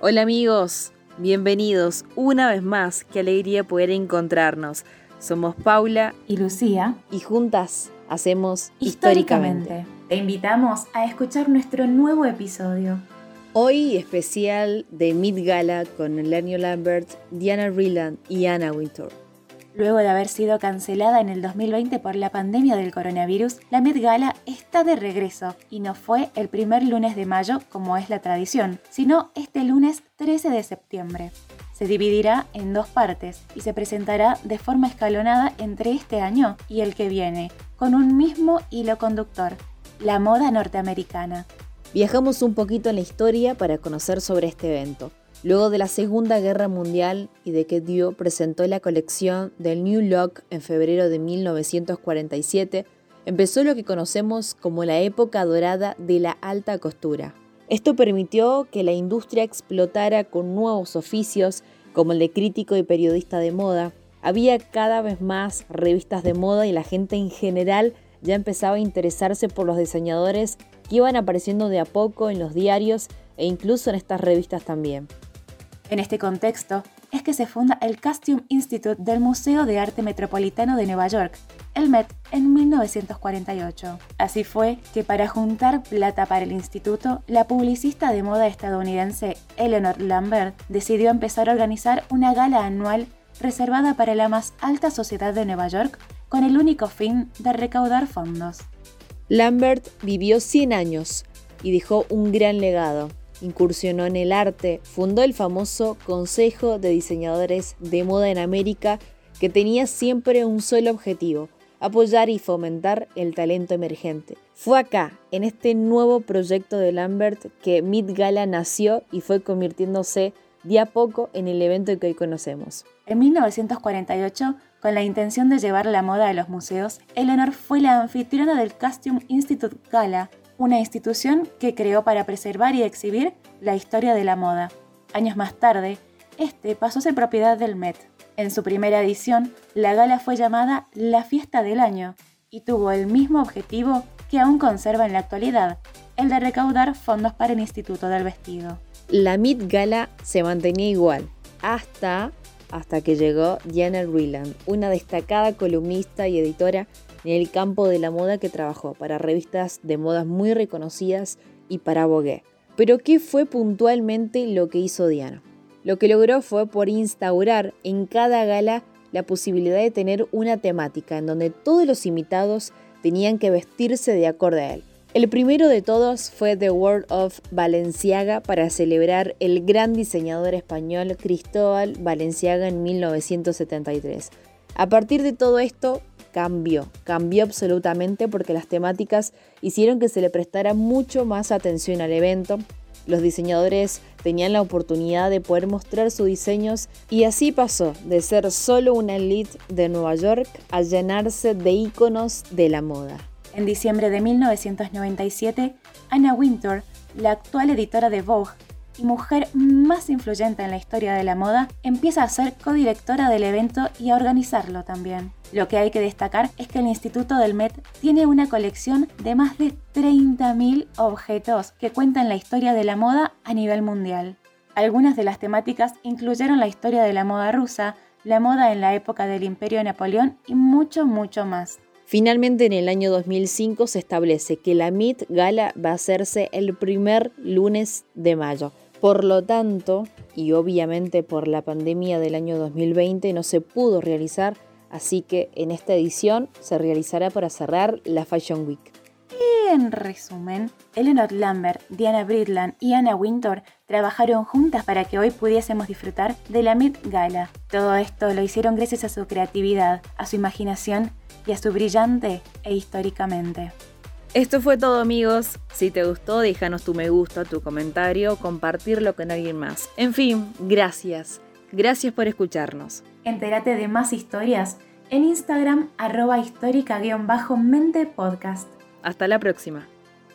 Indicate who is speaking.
Speaker 1: Hola amigos, bienvenidos una vez más, qué alegría poder encontrarnos. Somos Paula
Speaker 2: y Lucía
Speaker 1: y juntas hacemos
Speaker 2: históricamente.
Speaker 1: históricamente.
Speaker 2: Te invitamos a escuchar nuestro nuevo episodio.
Speaker 1: Hoy especial de Mid Gala con Elenio Lambert, Diana Vreeland y Anna Wintour.
Speaker 2: Luego de haber sido cancelada en el 2020 por la pandemia del coronavirus, la Met Gala está de regreso y no fue el primer lunes de mayo como es la tradición, sino este lunes 13 de septiembre. Se dividirá en dos partes y se presentará de forma escalonada entre este año y el que viene, con un mismo hilo conductor, la moda norteamericana.
Speaker 1: Viajamos un poquito en la historia para conocer sobre este evento. Luego de la Segunda Guerra Mundial y de que Dio presentó la colección del New Look en febrero de 1947, empezó lo que conocemos como la época dorada de la alta costura. Esto permitió que la industria explotara con nuevos oficios como el de crítico y periodista de moda. Había cada vez más revistas de moda y la gente en general ya empezaba a interesarse por los diseñadores que iban apareciendo de a poco en los diarios e incluso en estas revistas también.
Speaker 2: En este contexto es que se funda el Costume Institute del Museo de Arte Metropolitano de Nueva York, el Met, en 1948. Así fue que para juntar plata para el instituto, la publicista de moda estadounidense Eleanor Lambert decidió empezar a organizar una gala anual reservada para la más alta sociedad de Nueva York con el único fin de recaudar fondos.
Speaker 1: Lambert vivió 100 años y dejó un gran legado incursionó en el arte, fundó el famoso Consejo de Diseñadores de Moda en América, que tenía siempre un solo objetivo, apoyar y fomentar el talento emergente. Fue acá, en este nuevo proyecto de Lambert, que Mid Gala nació y fue convirtiéndose de a poco en el evento que hoy conocemos.
Speaker 2: En 1948, con la intención de llevar la moda a los museos, Eleanor fue la anfitriona del Costume Institute Gala, una institución que creó para preservar y exhibir la historia de la moda. Años más tarde, este pasó a ser propiedad del Met. En su primera edición, la gala fue llamada La Fiesta del Año y tuvo el mismo objetivo que aún conserva en la actualidad, el de recaudar fondos para el Instituto del Vestido.
Speaker 1: La Met Gala se mantenía igual, hasta, hasta que llegó Diana Vreeland, una destacada columnista y editora en el campo de la moda que trabajó para revistas de modas muy reconocidas y para Vogue. Pero ¿qué fue puntualmente lo que hizo Diana? Lo que logró fue por instaurar en cada gala la posibilidad de tener una temática en donde todos los invitados tenían que vestirse de acorde a él. El primero de todos fue The World of Balenciaga para celebrar el gran diseñador español Cristóbal Balenciaga en 1973. A partir de todo esto, cambió, cambió absolutamente porque las temáticas hicieron que se le prestara mucho más atención al evento. Los diseñadores tenían la oportunidad de poder mostrar sus diseños y así pasó de ser solo una elite de Nueva York a llenarse de íconos de la moda.
Speaker 2: En diciembre de 1997, Anna Wintour, la actual editora de Vogue, y mujer más influyente en la historia de la moda, empieza a ser codirectora del evento y a organizarlo también. Lo que hay que destacar es que el Instituto del Met tiene una colección de más de 30.000 objetos que cuentan la historia de la moda a nivel mundial. Algunas de las temáticas incluyeron la historia de la moda rusa, la moda en la época del Imperio de Napoleón y mucho, mucho más.
Speaker 1: Finalmente, en el año 2005 se establece que la Met Gala va a hacerse el primer lunes de mayo. Por lo tanto, y obviamente por la pandemia del año 2020 no se pudo realizar, así que en esta edición se realizará para cerrar la Fashion Week.
Speaker 2: Y en resumen, Eleanor Lambert, Diana Bridland y Anna Wintour trabajaron juntas para que hoy pudiésemos disfrutar de la Met Gala. Todo esto lo hicieron gracias a su creatividad, a su imaginación y a su brillante e históricamente.
Speaker 1: Esto fue todo amigos. Si te gustó, déjanos tu me gusta, tu comentario, compartirlo con alguien más. En fin, gracias. Gracias por escucharnos.
Speaker 2: Entérate de más historias en Instagram arroba histórica-mente podcast.
Speaker 1: Hasta la próxima.